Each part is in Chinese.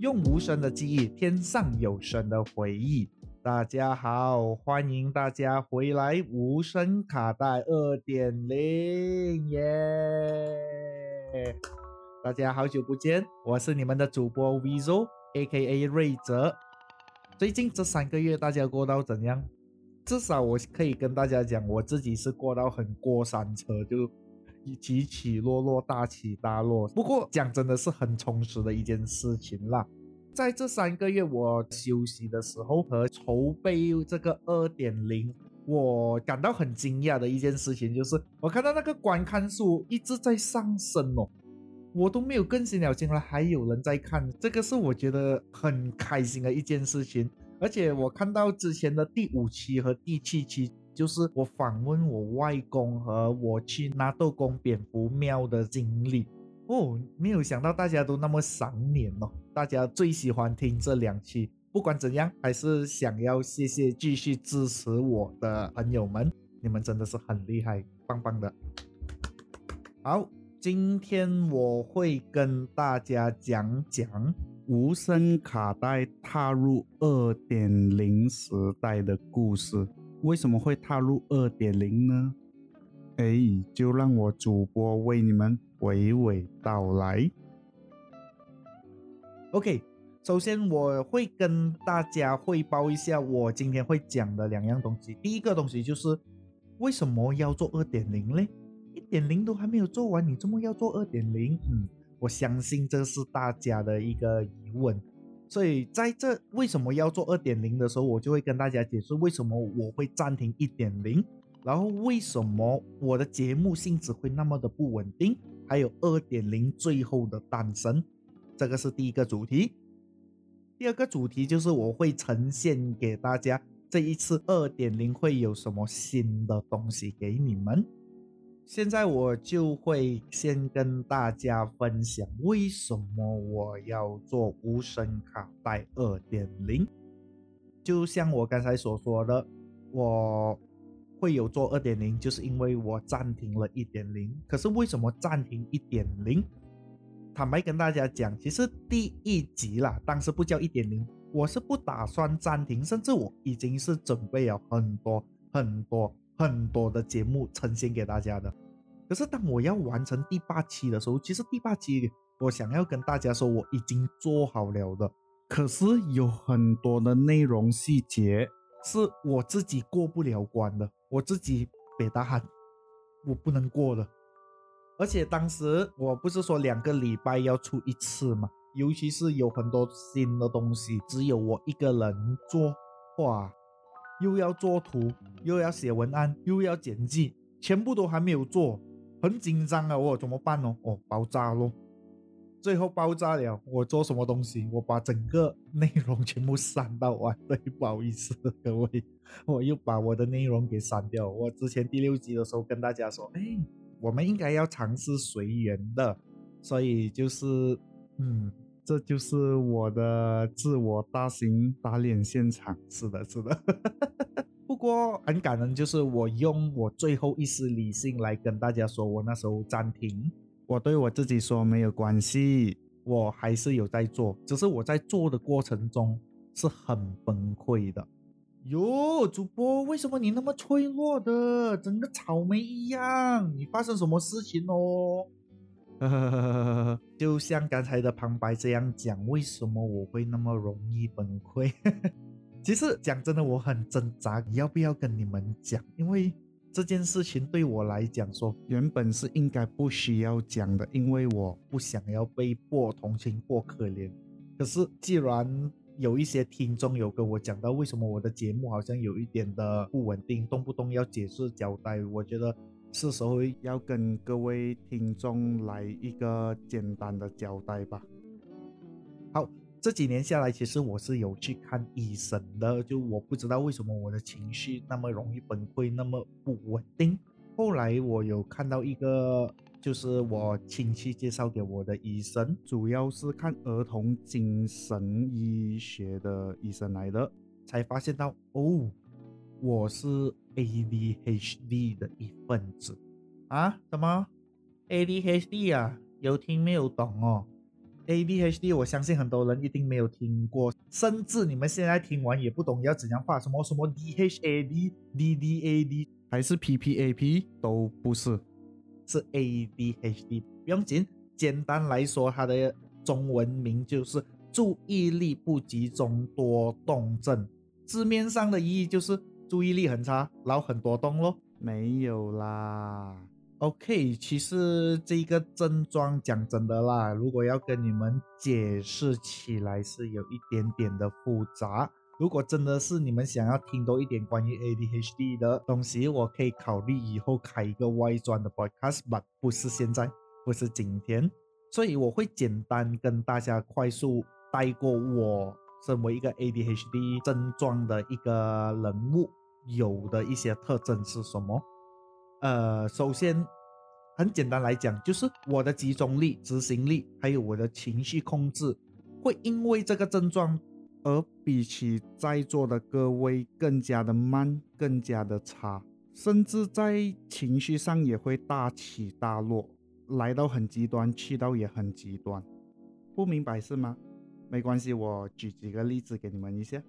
用无声的记忆，天上有声的回忆。大家好，欢迎大家回来无声卡带二点零耶！大家好久不见，我是你们的主播 Vizo，A.K.A 瑞泽。最近这三个月大家过到怎样？至少我可以跟大家讲，我自己是过到很过山车，就起起落落，大起大落。不过讲真的是很充实的一件事情啦。在这三个月我休息的时候和筹备这个二点零，我感到很惊讶的一件事情就是，我看到那个观看数一直在上升哦，我都没有更新了，竟然还有人在看，这个是我觉得很开心的一件事情。而且我看到之前的第五期和第七期，就是我访问我外公和我去拿豆公蝙蝠庙的经历。哦，没有想到大家都那么赏脸哦！大家最喜欢听这两期，不管怎样，还是想要谢谢继续支持我的朋友们，你们真的是很厉害，棒棒的。好，今天我会跟大家讲讲无声卡带踏入二点零时代的故事。为什么会踏入二点零呢？哎，就让我主播为你们。娓娓道来。OK，首先我会跟大家汇报一下我今天会讲的两样东西。第一个东西就是为什么要做二点零嘞？一点零都还没有做完，你怎么要做二点零？嗯，我相信这是大家的一个疑问。所以在这为什么要做二点零的时候，我就会跟大家解释为什么我会暂停一点零，然后为什么我的节目性质会那么的不稳定。还有二点零最后的诞生，这个是第一个主题。第二个主题就是我会呈现给大家这一次二点零会有什么新的东西给你们。现在我就会先跟大家分享为什么我要做无声卡带二点零。就像我刚才所说的，我。会有做二点零，就是因为我暂停了一点零。可是为什么暂停一点零？坦白跟大家讲，其实第一集啦，当时不叫一点零，我是不打算暂停，甚至我已经是准备了很多很多很多的节目呈现给大家的。可是当我要完成第八期的时候，其实第八期我想要跟大家说我已经做好了的，可是有很多的内容细节是我自己过不了关的。我自己北大喊，我不能过了。而且当时我不是说两个礼拜要出一次嘛，尤其是有很多新的东西，只有我一个人做，哇，又要做图，又要写文案，又要剪辑，全部都还没有做，很紧张啊！我怎么办呢？哦，爆炸咯。最后爆炸了，我做什么东西？我把整个内容全部删到完。对，不好意思各位，我又把我的内容给删掉。我之前第六集的时候跟大家说，哎，我们应该要尝试随缘的，所以就是，嗯，这就是我的自我大型打脸现场。是的，是的。不过很感恩，就是我用我最后一丝理性来跟大家说，我那时候暂停。我对我自己说没有关系，我还是有在做，只是我在做的过程中是很崩溃的。哟，主播，为什么你那么脆弱的，整个草莓一样？你发生什么事情哦？就像刚才的旁白这样讲，为什么我会那么容易崩溃？其实讲真的，我很挣扎，要不要跟你们讲？因为。这件事情对我来讲说，原本是应该不需要讲的，因为我不想要被迫同情、或可怜。可是既然有一些听众有跟我讲到，为什么我的节目好像有一点的不稳定，动不动要解释交代，我觉得是时候要跟各位听众来一个简单的交代吧。好。这几年下来，其实我是有去看医生的，就我不知道为什么我的情绪那么容易崩溃，那么不稳定。后来我有看到一个，就是我亲戚介绍给我的医生，主要是看儿童精神医学的医生来的，才发现到哦，我是 ADHD 的一份子啊？什么 ADHD 啊？有听没有懂哦。ADHD，我相信很多人一定没有听过，甚至你们现在听完也不懂要怎样画什么什么 DHAD、DDAD 还是 PPAP 都不是，是 ADHD。不用紧，简单来说，它的中文名就是注意力不集中多动症。字面上的意义就是注意力很差，然后很多动咯。没有啦。OK，其实这个症状讲真的啦，如果要跟你们解释起来是有一点点的复杂。如果真的是你们想要听多一点关于 ADHD 的东西，我可以考虑以后开一个外传的 podcast，but 不是现在，不是今天，所以我会简单跟大家快速带过我身为一个 ADHD 症状的一个人物有的一些特征是什么。呃，首先，很简单来讲，就是我的集中力、执行力，还有我的情绪控制，会因为这个症状而比起在座的各位更加的慢，更加的差，甚至在情绪上也会大起大落，来到很极端，去到也很极端。不明白是吗？没关系，我举几个例子给你们一下。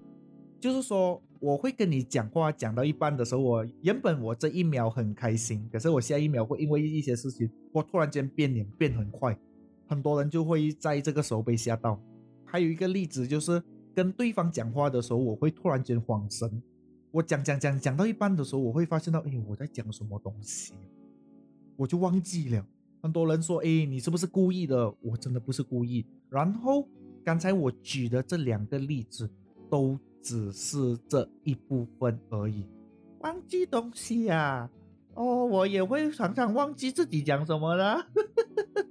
就是说，我会跟你讲话，讲到一半的时候，我原本我这一秒很开心，可是我下一秒会因为一些事情，我突然间变脸变很快，很多人就会在这个时候被吓到。还有一个例子就是跟对方讲话的时候，我会突然间恍神，我讲讲讲讲到一半的时候，我会发现到，哎，我在讲什么东西，我就忘记了。很多人说，哎，你是不是故意的？我真的不是故意。然后刚才我举的这两个例子都。只是这一部分而已，忘记东西呀？哦，我也会常常忘记自己讲什么了。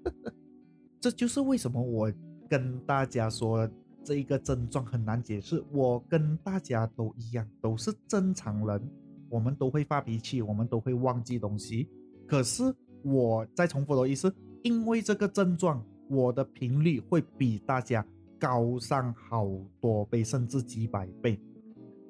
这就是为什么我跟大家说这一个症状很难解释。我跟大家都一样，都是正常人，我们都会发脾气，我们都会忘记东西。可是我再重复的一次，因为这个症状，我的频率会比大家。高上好多倍，甚至几百倍。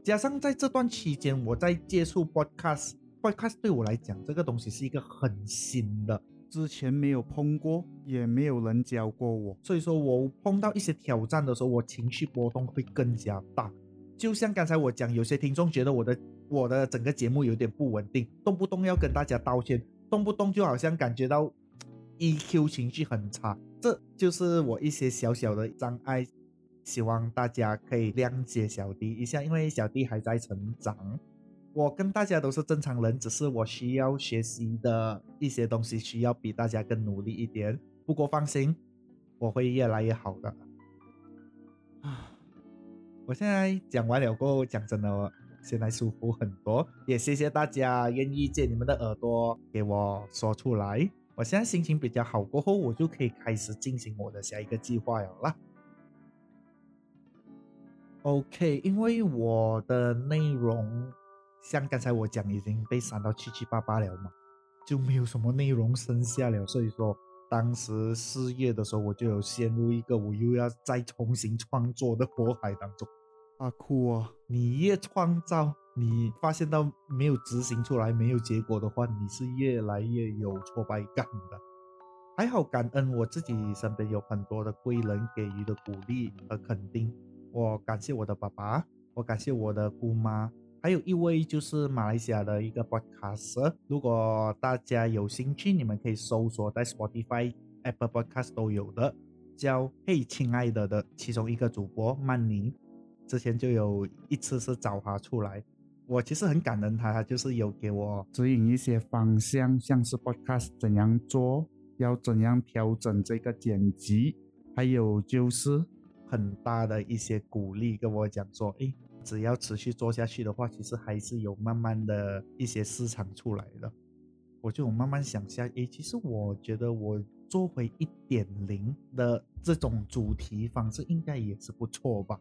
加上在这段期间，我在接触 podcast，podcast 对我来讲，这个东西是一个很新的，之前没有碰过，也没有人教过我。所以说我碰到一些挑战的时候，我情绪波动会更加大。就像刚才我讲，有些听众觉得我的我的整个节目有点不稳定，动不动要跟大家道歉，动不动就好像感觉到 EQ 情绪很差。这就是我一些小小的障碍，希望大家可以谅解小弟一下，因为小弟还在成长。我跟大家都是正常人，只是我需要学习的一些东西需要比大家更努力一点。不过放心，我会越来越好的。啊，我现在讲完了过后，讲真的，现在舒服很多。也谢谢大家愿意借你们的耳朵给我说出来。我现在心情比较好，过后我就可以开始进行我的下一个计划了啦。OK，因为我的内容像刚才我讲已经被删到七七八八了嘛，就没有什么内容剩下了。所以说，当时失业的时候，我就有陷入一个我又要再重新创作的 火海当中。阿酷啊，你越创造。你发现到没有执行出来，没有结果的话，你是越来越有挫败感的。还好感恩我自己身边有很多的贵人给予的鼓励和肯定。我感谢我的爸爸，我感谢我的姑妈，还有一位就是马来西亚的一个 podcast。如果大家有兴趣，你们可以搜索在 Spotify、Apple Podcast 都有的，叫“嘿亲爱的”的其中一个主播曼宁，之前就有一次是找他出来。我其实很感恩他，他就是有给我指引一些方向，像是 podcast 怎样做，要怎样调整这个剪辑，还有就是很大的一些鼓励，跟我讲说，诶，只要持续做下去的话，其实还是有慢慢的一些市场出来的。我就慢慢想下，诶，其实我觉得我做回一点零的这种主题方式，应该也是不错吧。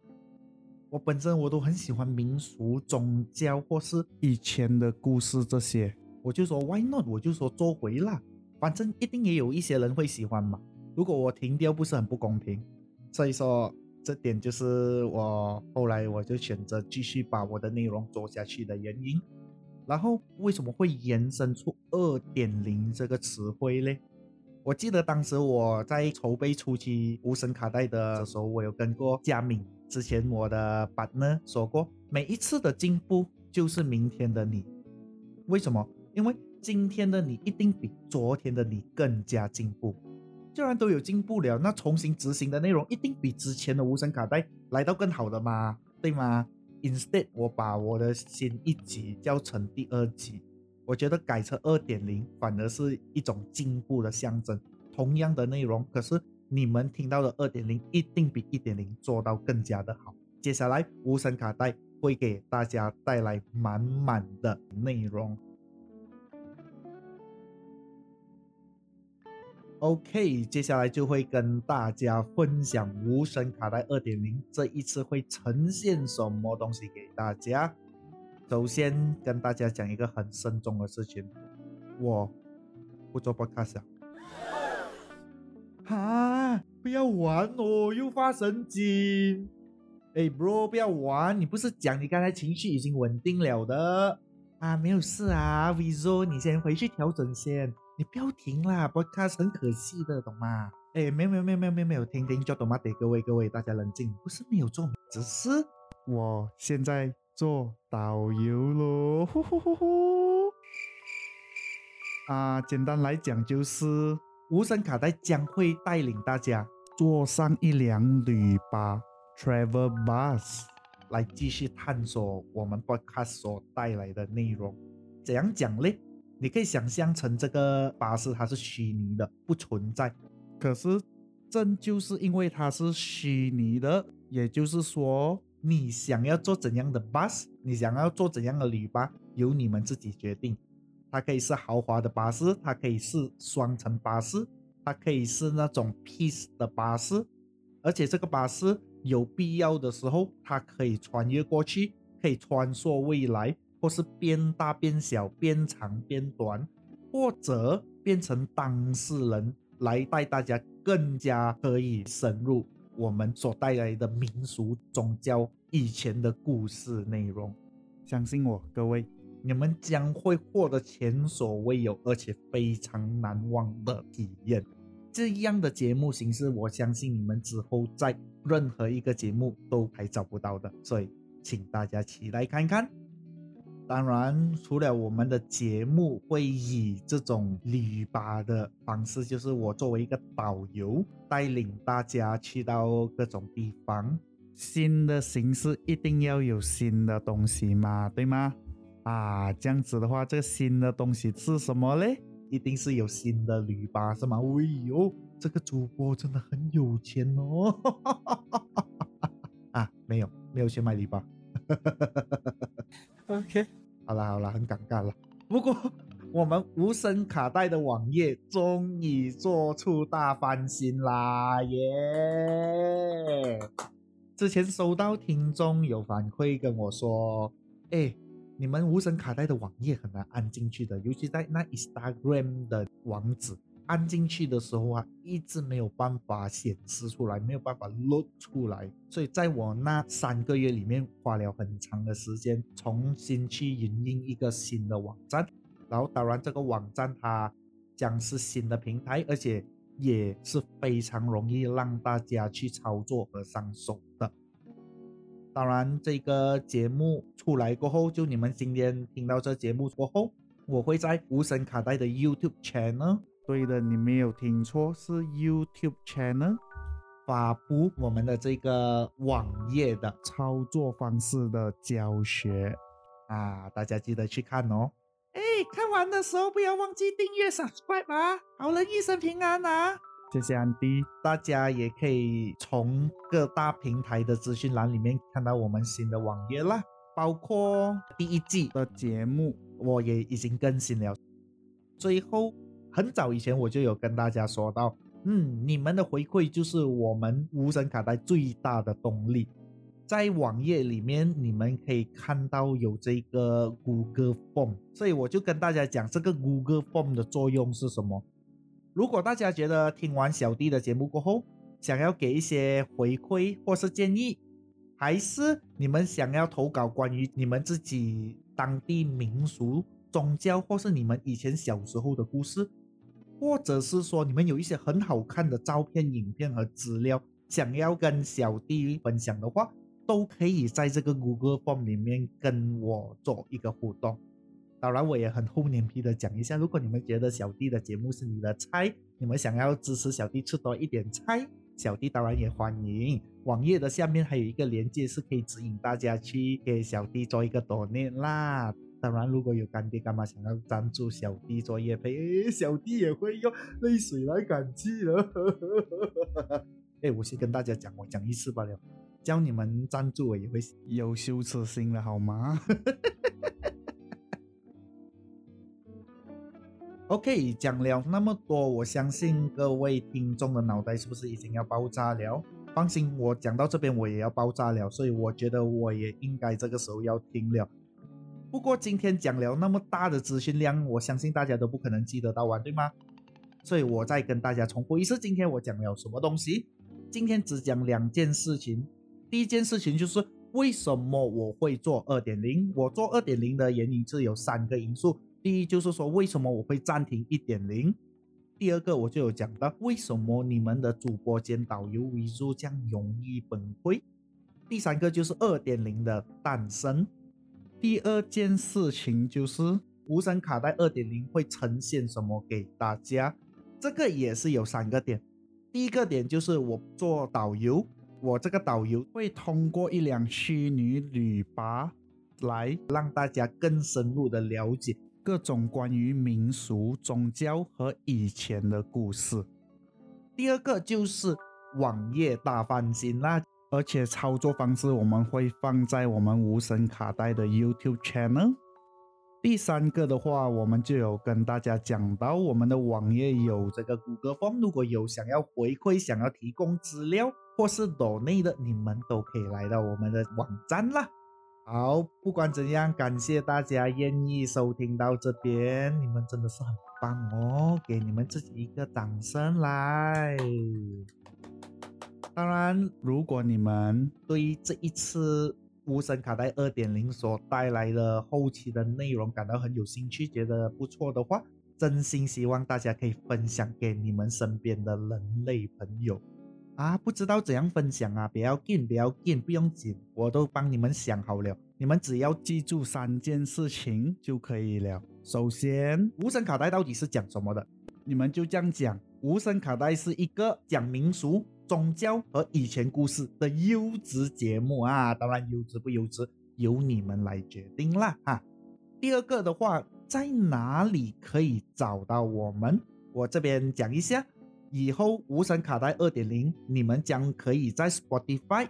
我本身我都很喜欢民俗、宗教或是以前的故事这些，我就说 Why not？我就说做回啦，反正一定也有一些人会喜欢嘛。如果我停掉，不是很不公平？所以说这点就是我后来我就选择继续把我的内容做下去的原因。然后为什么会延伸出二点零这个词汇嘞？我记得当时我在筹备初期无声卡带的时候，我有跟过佳敏，之前我的 partner 说过，每一次的进步就是明天的你。为什么？因为今天的你一定比昨天的你更加进步。既然都有进步了，那重新执行的内容一定比之前的无声卡带来到更好的嘛，对吗？Instead，我把我的新一集叫成第二集。我觉得改成二点零反而是一种进步的象征。同样的内容，可是你们听到的二点零一定比一点零做到更加的好。接下来无声卡带会给大家带来满满的内容。OK，接下来就会跟大家分享无声卡带二点零这一次会呈现什么东西给大家。首先跟大家讲一个很慎重的事情，我不做 podcast！啊不要玩哦，又发神经！哎，bro，不要玩！你不是讲你刚才情绪已经稳定了的啊？没有事啊，Vizo，你先回去调整先，你不要停啦，podcast 很可惜的，懂吗？哎，没有没有没有没有没有没有，听听就懂吗？得各位各位大家冷静，不是没有做，只是我现在。做导游咯，呼呼呼呼！啊，简单来讲就是无声卡带将会带领大家坐上一辆旅巴 （travel bus） 来继续探索我们 podcast 所带来的内容。怎样讲呢？你可以想象成这个巴士它是虚拟的，不存在。可是正就是因为它是虚拟的，也就是说。你想要坐怎样的 bus？你想要坐怎样的旅巴，由你们自己决定。它可以是豪华的巴士，它可以是双层巴士，它可以是那种 peace 的巴士。而且这个巴士有必要的时候，它可以穿越过去，可以穿梭未来，或是变大变小，变长变短，或者变成当事人来带大家更加可以深入。我们所带来的民俗宗教以前的故事内容，相信我，各位，你们将会获得前所未有而且非常难忘的体验。这样的节目形式，我相信你们之后在任何一个节目都还找不到的，所以请大家期待看看。当然，除了我们的节目会以这种旅巴的方式，就是我作为一个导游，带领大家去到各种地方。新的形式一定要有新的东西嘛，对吗？啊，这样子的话，这个新的东西是什么嘞？一定是有新的驴吧是吗？哎呦，这个主播真的很有钱哦！啊，没有，没有钱买旅巴。OK，好了好了，很尴尬了。不过我们无声卡带的网页终于做出大翻新啦耶！之前收到听众有反馈跟我说，哎，你们无声卡带的网页很难安进去的，尤其在那 Instagram 的网址。安进去的时候啊，一直没有办法显示出来，没有办法录出来，所以在我那三个月里面花了很长的时间，重新去营运一个新的网站。然后当然这个网站它将是新的平台，而且也是非常容易让大家去操作和上手的。当然这个节目出来过后，就你们今天听到这节目过后，我会在无声卡带的 YouTube channel。对的，你没有听错，是 YouTube channel 发布我们的这个网页的操作方式的教学啊，大家记得去看哦。哎，看完的时候不要忘记订阅 subscribe 啊！好人一生平安啊！谢谢安迪，大家也可以从各大平台的资讯栏里面看到我们新的网页啦，包括第一季的节目我也已经更新了，最后。很早以前我就有跟大家说到，嗯，你们的回馈就是我们无声卡带最大的动力。在网页里面，你们可以看到有这个 Google Form，所以我就跟大家讲这个 Google Form 的作用是什么。如果大家觉得听完小弟的节目过后，想要给一些回馈或是建议，还是你们想要投稿关于你们自己当地民俗、宗教或是你们以前小时候的故事。或者是说你们有一些很好看的照片、影片和资料，想要跟小弟分享的话，都可以在这个 Google Form 里面跟我做一个互动。当然，我也很厚脸皮的讲一下，如果你们觉得小弟的节目是你的菜，你们想要支持小弟吃多一点菜，小弟当然也欢迎。网页的下面还有一个链接，是可以指引大家去给小弟做一个多念啦。当然，如果有干爹干妈想要赞助小弟做业配，小弟也会用泪水来感激的。哎，我先跟大家讲，我讲一次罢了，教你们赞助我也会有羞耻心了好吗 ？OK，讲了那么多，我相信各位听众的脑袋是不是已经要爆炸了？放心，我讲到这边我也要爆炸了，所以我觉得我也应该这个时候要停了。不过今天讲了那么大的资讯量，我相信大家都不可能记得到完，对吗？所以我再跟大家重复一次，今天我讲了什么东西？今天只讲两件事情。第一件事情就是为什么我会做二点零？我做二点零的原因是有三个因素。第一就是说，为什么我会暂停一点零？第二个我就有讲到，为什么你们的主播兼导游维数这样容易崩溃？第三个就是二点零的诞生。第二件事情就是无声卡带二点零会呈现什么给大家？这个也是有三个点。第一个点就是我做导游，我这个导游会通过一辆虚拟旅巴来让大家更深入的了解。各种关于民俗、宗教和以前的故事。第二个就是网页大翻新啦，而且操作方式我们会放在我们无声卡带的 YouTube channel。第三个的话，我们就有跟大家讲到，我们的网页有这个谷歌风如果有想要回馈、想要提供资料或是抖内的，你们都可以来到我们的网站啦。好，不管怎样，感谢大家愿意收听到这边，你们真的是很棒哦，给你们自己一个掌声来。当然，如果你们对于这一次无声卡带二点零所带来的后期的内容感到很有兴趣，觉得不错的话，真心希望大家可以分享给你们身边的人类朋友。啊，不知道怎样分享啊！不要紧，不要紧，不用紧，我都帮你们想好了。你们只要记住三件事情就可以了。首先，无声卡带到底是讲什么的？你们就这样讲。无声卡带是一个讲民俗、宗教和以前故事的优质节目啊！当然，优质不优质由你们来决定啦啊！第二个的话，在哪里可以找到我们？我这边讲一下。以后无声卡带二点零，你们将可以在 Spotify、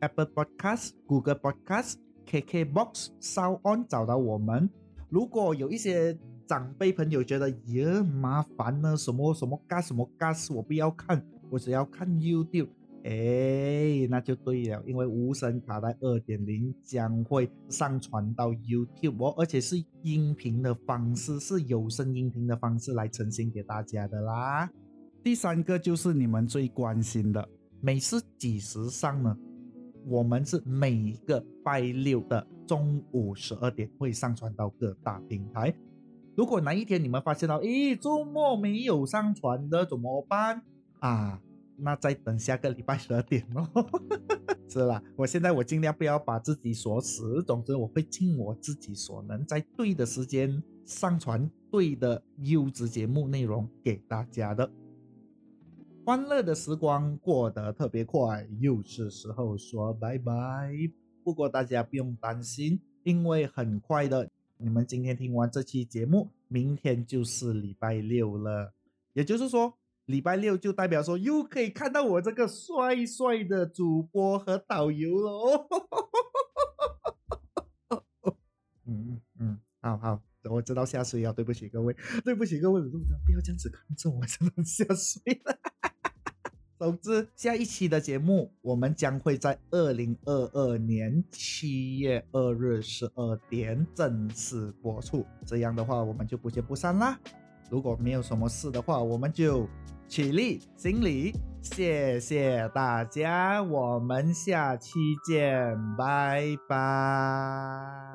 Apple Podcast、Google Podcast、KKBox、Sound On 找到我们。如果有一些长辈朋友觉得耶麻烦呢，什么什么干什么干事我不要看，我只要看 YouTube，哎，那就对了，因为无声卡带二点零将会上传到 YouTube 哦，而且是音频的方式，是有声音频的方式来呈现给大家的啦。第三个就是你们最关心的，每次几时上呢？我们是每个拜六的中午十二点会上传到各大平台。如果哪一天你们发现到，咦，周末没有上传的怎么办啊？那再等下个礼拜十二点咯。是啦，我现在我尽量不要把自己锁死，总之我会尽我自己所能，在对的时间上传对的优质节目内容给大家的。欢乐的时光过得特别快，又是时候说拜拜。不过大家不用担心，因为很快的，你们今天听完这期节目，明天就是礼拜六了。也就是说，礼拜六就代表说又可以看到我这个帅帅的主播和导游了哦。嗯嗯，好好，我知道下水了，对不起各位，对不起各位，不要这样子看着我，真的下水了。总之，下一期的节目我们将会在二零二二年七月二日十二点正式播出。这样的话，我们就不见不散啦。如果没有什么事的话，我们就起立行礼，谢谢大家，我们下期见，拜拜。